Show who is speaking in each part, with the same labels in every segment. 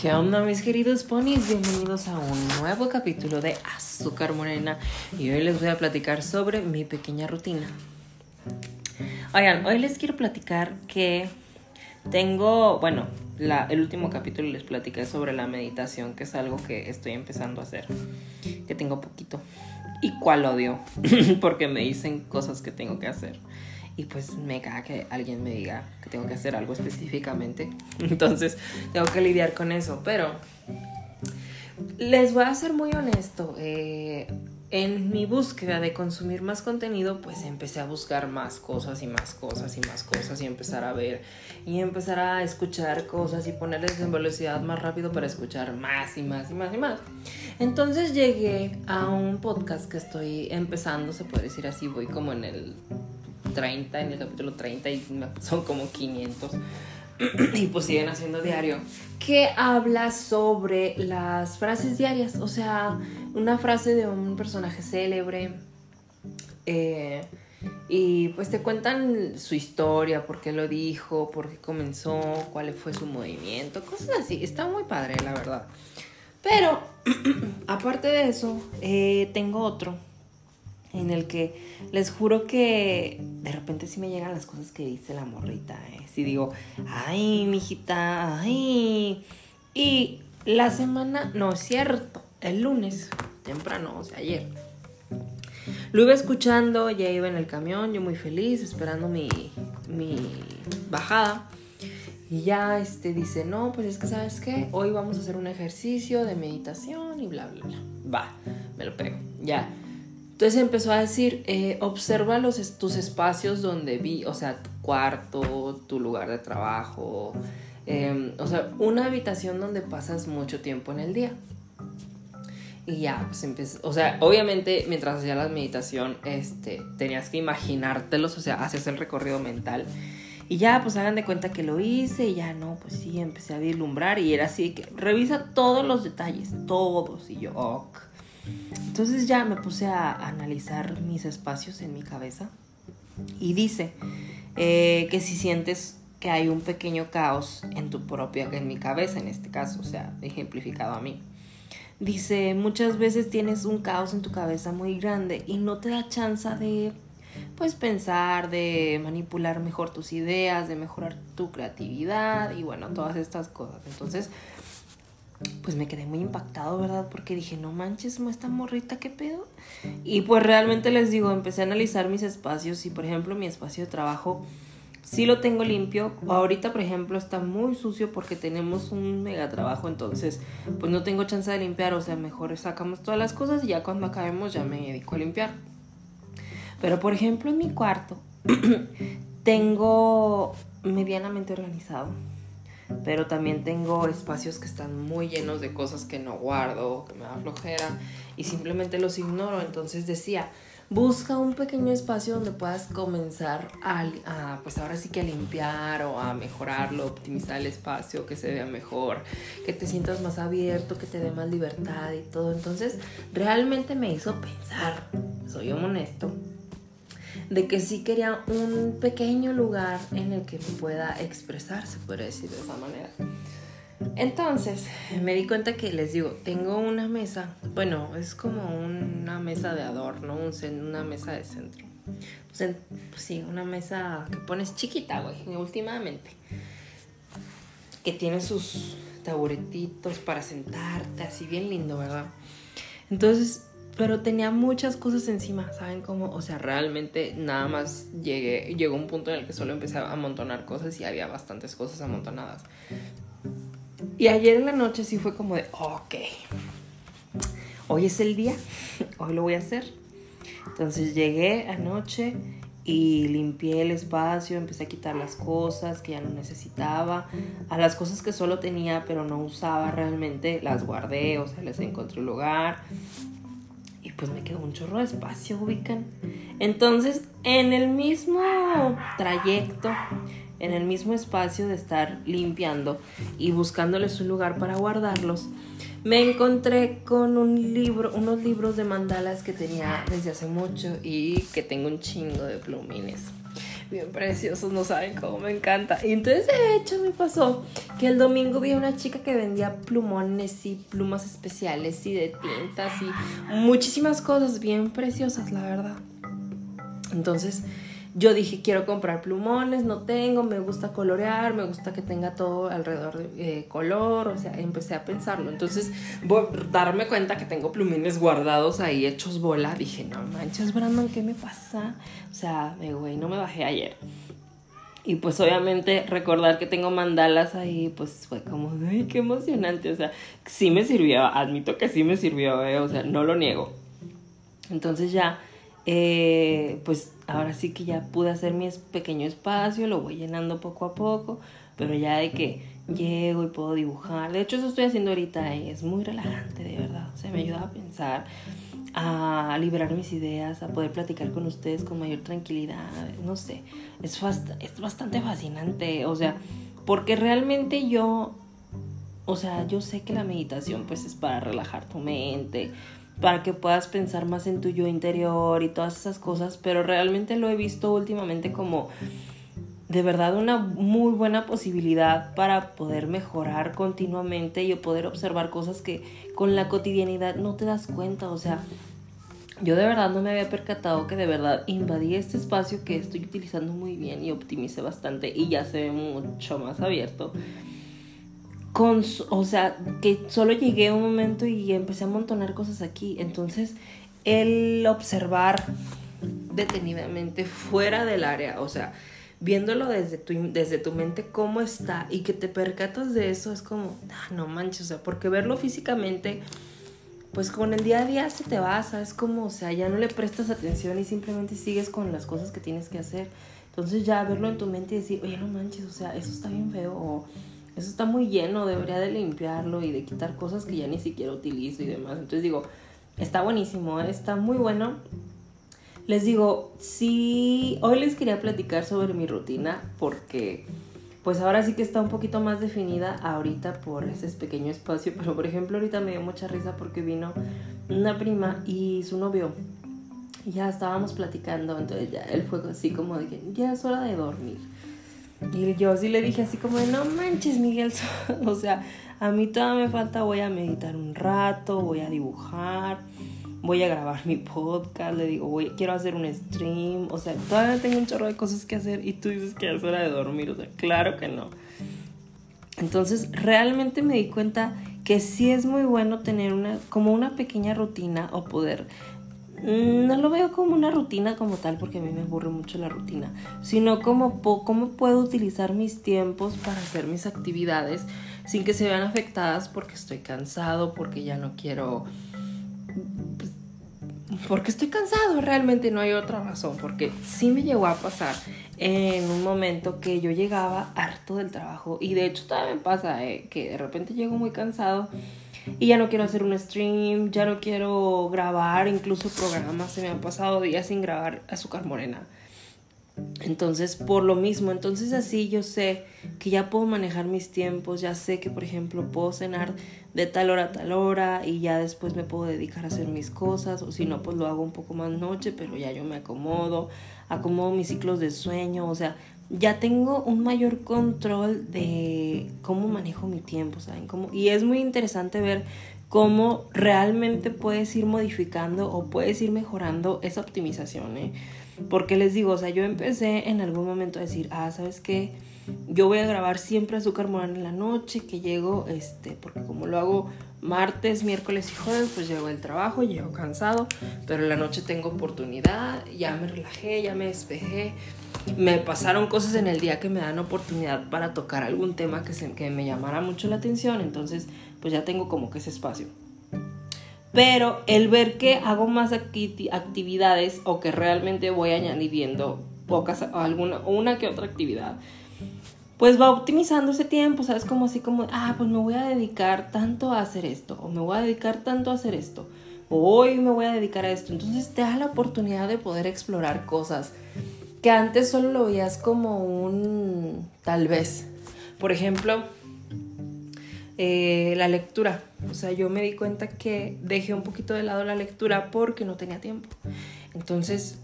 Speaker 1: ¿Qué onda mis queridos ponis? Bienvenidos a un nuevo capítulo de Azúcar Morena y hoy les voy a platicar sobre mi pequeña rutina. Oigan, hoy les quiero platicar que tengo, bueno, el último capítulo les platicé sobre la meditación, que es algo que estoy empezando a hacer, que tengo poquito y cuál odio, porque me dicen cosas que tengo que hacer y pues me caga que alguien me diga que tengo que hacer algo específicamente. Entonces tengo que lidiar con eso. Pero les voy a ser muy honesto. Eh, en mi búsqueda de consumir más contenido, pues empecé a buscar más cosas y más cosas y más cosas y empezar a ver y empezar a escuchar cosas y ponerles en velocidad más rápido para escuchar más y más y más y más. Entonces llegué a un podcast que estoy empezando, se puede decir así, voy como en el 30, en el capítulo 30 y son como 500 y pues siguen haciendo diario, que habla sobre las frases diarias, o sea, una frase de un personaje célebre eh, y pues te cuentan su historia, por qué lo dijo, por qué comenzó, cuál fue su movimiento, cosas así, está muy padre, la verdad. Pero, aparte de eso, eh, tengo otro en el que les juro que de repente sí me llegan las cosas que dice la morrita. ¿eh? Si digo, ay, mijita, ay. Y la semana, no es cierto, el lunes, temprano, o sea, ayer. Lo iba escuchando, ya iba en el camión, yo muy feliz, esperando mi, mi bajada. Y ya este dice, no, pues es que sabes qué, hoy vamos a hacer un ejercicio de meditación y bla, bla, bla. Va, me lo pego. Ya entonces empezó a decir, eh, observa los, tus espacios donde vi, o sea, tu cuarto, tu lugar de trabajo, em, o sea, una habitación donde pasas mucho tiempo en el día. Y ya, pues empezó, o sea, obviamente mientras hacía la meditación, este, tenías que imaginártelos, o sea, hacías el recorrido mental. Y ya, pues hagan de cuenta que lo hice y ya no, pues sí, empecé a vislumbrar y era así que revisa todos los detalles, todos. Y yo, ok. Entonces ya me puse a analizar mis espacios en mi cabeza y dice eh, que si sientes que hay un pequeño caos en tu propia, en mi cabeza en este caso, o sea, ejemplificado a mí. Dice, muchas veces tienes un caos en tu cabeza muy grande y no te da chance de, pues, pensar, de manipular mejor tus ideas, de mejorar tu creatividad y bueno, todas estas cosas. Entonces, pues me quedé muy impactado, ¿verdad? Porque dije, no manches, esta morrita, ¿qué pedo? Y pues realmente les digo, empecé a analizar mis espacios y por ejemplo mi espacio de trabajo sí lo tengo limpio. Ahorita, por ejemplo, está muy sucio porque tenemos un mega trabajo, entonces pues no tengo chance de limpiar, o sea, mejor sacamos todas las cosas y ya cuando acabemos ya me dedico a limpiar. Pero por ejemplo en mi cuarto tengo medianamente organizado pero también tengo espacios que están muy llenos de cosas que no guardo, que me da flojera y simplemente los ignoro. Entonces decía, busca un pequeño espacio donde puedas comenzar a, pues ahora sí que a limpiar o a mejorarlo, optimizar el espacio, que se vea mejor, que te sientas más abierto, que te dé más libertad y todo. Entonces realmente me hizo pensar, soy honesto, de que sí quería un pequeño lugar en el que pueda expresar, se puede decir de esa manera. Entonces me di cuenta que les digo, tengo una mesa, bueno, es como una mesa de adorno, una mesa de centro. Pues, sí, una mesa que pones chiquita, güey, últimamente. Que tiene sus taburetitos para sentarte, así bien lindo, ¿verdad? Entonces pero tenía muchas cosas encima, ¿saben cómo? O sea, realmente nada más llegué, llegó un punto en el que solo empecé a amontonar cosas y había bastantes cosas amontonadas. Y ayer en la noche sí fue como de, ok, hoy es el día, hoy lo voy a hacer. Entonces llegué anoche y limpié el espacio, empecé a quitar las cosas que ya no necesitaba, a las cosas que solo tenía pero no usaba realmente, las guardé, o sea, les encontré un lugar y pues me quedó un chorro de espacio, ubican. Entonces, en el mismo trayecto, en el mismo espacio de estar limpiando y buscándoles un lugar para guardarlos, me encontré con un libro, unos libros de mandalas que tenía desde hace mucho y que tengo un chingo de plumines. Bien preciosos, no saben cómo me encanta. Y entonces, de hecho, me pasó que el domingo vi a una chica que vendía plumones y plumas especiales y de tintas y muchísimas cosas bien preciosas, la verdad. Entonces, yo dije, quiero comprar plumones, no tengo, me gusta colorear, me gusta que tenga todo alrededor de eh, color, o sea, empecé a pensarlo. Entonces, darme cuenta que tengo plumines guardados ahí hechos bola. Dije, no manches, Brandon, ¿qué me pasa? O sea, güey, no me bajé ayer. Y pues obviamente recordar que tengo mandalas ahí, pues fue como, ay, qué emocionante. O sea, sí me sirvió, admito que sí me sirvió, eh, o sea, no lo niego. Entonces ya eh, pues ahora sí que ya pude hacer mi pequeño espacio, lo voy llenando poco a poco, pero ya de que llego y puedo dibujar. De hecho, eso estoy haciendo ahorita y es muy relajante, de verdad. O sea, me ayuda a pensar, a liberar mis ideas, a poder platicar con ustedes con mayor tranquilidad. No sé, es, es bastante fascinante. O sea, porque realmente yo, o sea, yo sé que la meditación pues es para relajar tu mente para que puedas pensar más en tu yo interior y todas esas cosas, pero realmente lo he visto últimamente como de verdad una muy buena posibilidad para poder mejorar continuamente y poder observar cosas que con la cotidianidad no te das cuenta, o sea, yo de verdad no me había percatado que de verdad invadí este espacio que estoy utilizando muy bien y optimicé bastante y ya se ve mucho más abierto con, o sea, que solo llegué un momento y empecé a amontonar cosas aquí. Entonces, el observar detenidamente fuera del área, o sea, viéndolo desde tu, desde tu mente cómo está y que te percatas de eso es como, ah, no manches, o sea, porque verlo físicamente, pues con el día a día se te va, es como, o sea, ya no le prestas atención y simplemente sigues con las cosas que tienes que hacer. Entonces ya verlo en tu mente y decir, oye, no manches, o sea, eso está bien feo, o eso está muy lleno, debería de limpiarlo y de quitar cosas que ya ni siquiera utilizo y demás. Entonces digo, está buenísimo, ¿eh? está muy bueno. Les digo, sí, hoy les quería platicar sobre mi rutina porque pues ahora sí que está un poquito más definida ahorita por ese pequeño espacio, pero por ejemplo ahorita me dio mucha risa porque vino una prima y su novio. Y ya estábamos platicando, entonces ya él fue así como de que ya es hora de dormir. Y yo sí le dije así como no manches, Miguel, o sea, a mí todavía me falta, voy a meditar un rato, voy a dibujar, voy a grabar mi podcast, le digo, voy, quiero hacer un stream, o sea, todavía tengo un chorro de cosas que hacer y tú dices que es hora de dormir, o sea, claro que no. Entonces, realmente me di cuenta que sí es muy bueno tener una, como una pequeña rutina o poder no lo veo como una rutina como tal porque a mí me aburre mucho la rutina, sino como cómo puedo utilizar mis tiempos para hacer mis actividades sin que se vean afectadas porque estoy cansado, porque ya no quiero... Pues, porque estoy cansado, realmente no hay otra razón, porque sí me llegó a pasar en un momento que yo llegaba harto del trabajo y de hecho todavía me pasa eh, que de repente llego muy cansado y ya no quiero hacer un stream, ya no quiero grabar, incluso programas, se me han pasado días sin grabar azúcar morena. Entonces, por lo mismo, entonces así yo sé que ya puedo manejar mis tiempos, ya sé que, por ejemplo, puedo cenar de tal hora a tal hora y ya después me puedo dedicar a hacer mis cosas, o si no, pues lo hago un poco más noche, pero ya yo me acomodo, acomodo mis ciclos de sueño, o sea, ya tengo un mayor control de cómo manejo mi tiempo, ¿saben? Cómo, y es muy interesante ver cómo realmente puedes ir modificando o puedes ir mejorando esa optimización, ¿eh? Porque les digo, o sea, yo empecé en algún momento a decir, ah, ¿sabes qué? Yo voy a grabar siempre azúcar morena en la noche, que llego, este, porque como lo hago martes, miércoles y jueves, pues llego del trabajo, llego cansado, pero en la noche tengo oportunidad, ya me relajé, ya me despejé, me pasaron cosas en el día que me dan oportunidad para tocar algún tema que, se, que me llamara mucho la atención, entonces pues ya tengo como que ese espacio. Pero el ver que hago más actividades o que realmente voy añadiendo pocas, alguna, una que otra actividad, pues va optimizando ese tiempo, ¿sabes? Como así como, ah, pues me voy a dedicar tanto a hacer esto, o me voy a dedicar tanto a hacer esto, o hoy me voy a dedicar a esto. Entonces te da la oportunidad de poder explorar cosas que antes solo lo veías como un tal vez. Por ejemplo, eh, la lectura. O sea, yo me di cuenta que dejé un poquito de lado la lectura porque no tenía tiempo. Entonces,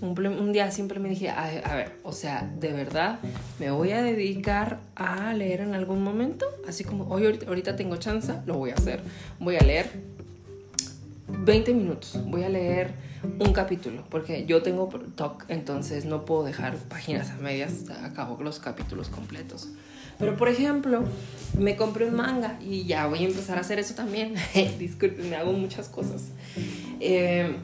Speaker 1: un, día siempre me dije, a, ver, o sea, de verdad, me voy a dedicar a leer en algún momento, así como hoy ahorita tengo chance, lo voy a hacer. Voy a leer 20 minutos, voy a leer un capítulo, porque yo tengo TOC, entonces no puedo dejar páginas a medias, acabo los capítulos completos. Pero por ejemplo, me compré un manga y ya voy a empezar a hacer eso también. Disculpen, me hago muchas cosas. Eh,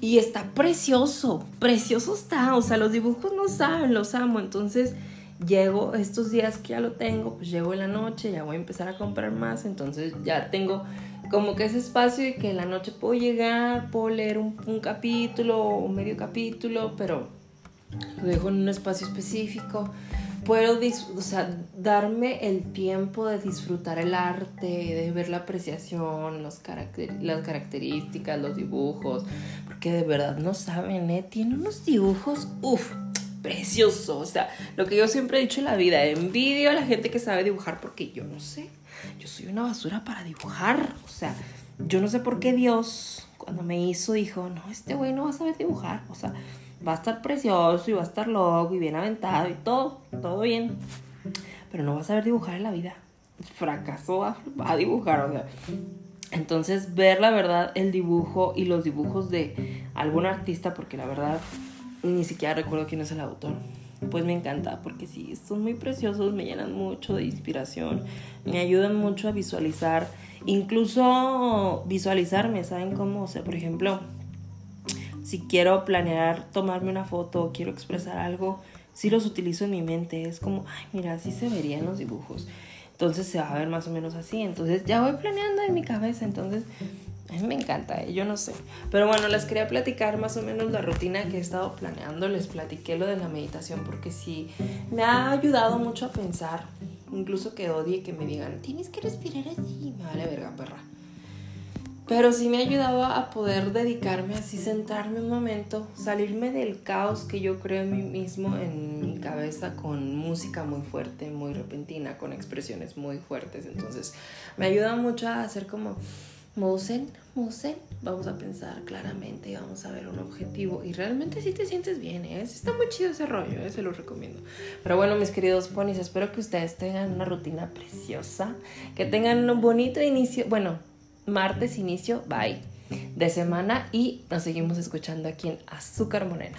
Speaker 1: y está precioso, precioso está. O sea, los dibujos no saben, los amo. Entonces, llego estos días que ya lo tengo, pues llego en la noche, ya voy a empezar a comprar más. Entonces, ya tengo como que ese espacio y que en la noche puedo llegar, puedo leer un, capítulo o medio capítulo, pero lo dejo en un espacio específico puedo o sea, darme el tiempo de disfrutar el arte, de ver la apreciación, los las características, los dibujos, porque de verdad no saben, ¿eh? Tiene unos dibujos, uff, preciosos. O sea, lo que yo siempre he dicho en la vida, envidio a la gente que sabe dibujar porque yo no sé. Yo soy una basura para dibujar. O sea, yo no sé por qué Dios, cuando me hizo, dijo, no, este güey no va a saber dibujar. O sea, va a estar precioso y va a estar loco y bien aventado y todo, todo bien. Pero no va a saber dibujar en la vida. Fracasó a, a dibujar, o sea. Entonces, ver la verdad, el dibujo y los dibujos de algún artista, porque la verdad ni siquiera recuerdo quién es el autor, pues me encanta, porque sí, son muy preciosos, me llenan mucho de inspiración, me ayudan mucho a visualizar, incluso visualizarme, ¿saben cómo? O sea, por ejemplo, si quiero planear tomarme una foto o quiero expresar algo, sí los utilizo en mi mente. Es como, ay, mira, así se verían los dibujos. Entonces se va a ver más o menos así. Entonces ya voy planeando en mi cabeza. Entonces a mí me encanta, ¿eh? yo no sé. Pero bueno, les quería platicar más o menos la rutina que he estado planeando. Les platiqué lo de la meditación porque sí me ha ayudado mucho a pensar. Incluso que odie que me digan, tienes que respirar así. Me vale verga, perra. Pero sí me ha ayudado a poder dedicarme así, sentarme un momento, salirme del caos que yo creo en mí mismo, en mi cabeza, con música muy fuerte, muy repentina, con expresiones muy fuertes. Entonces me ayuda mucho a hacer como Mosen, Mosen, vamos a pensar claramente y vamos a ver un objetivo. Y realmente sí te sientes bien, ¿eh? Está muy chido ese rollo, ¿eh? se lo recomiendo. Pero bueno, mis queridos ponis, espero que ustedes tengan una rutina preciosa, que tengan un bonito inicio, bueno, martes inicio, bye, de semana y nos seguimos escuchando aquí en Azúcar Morena.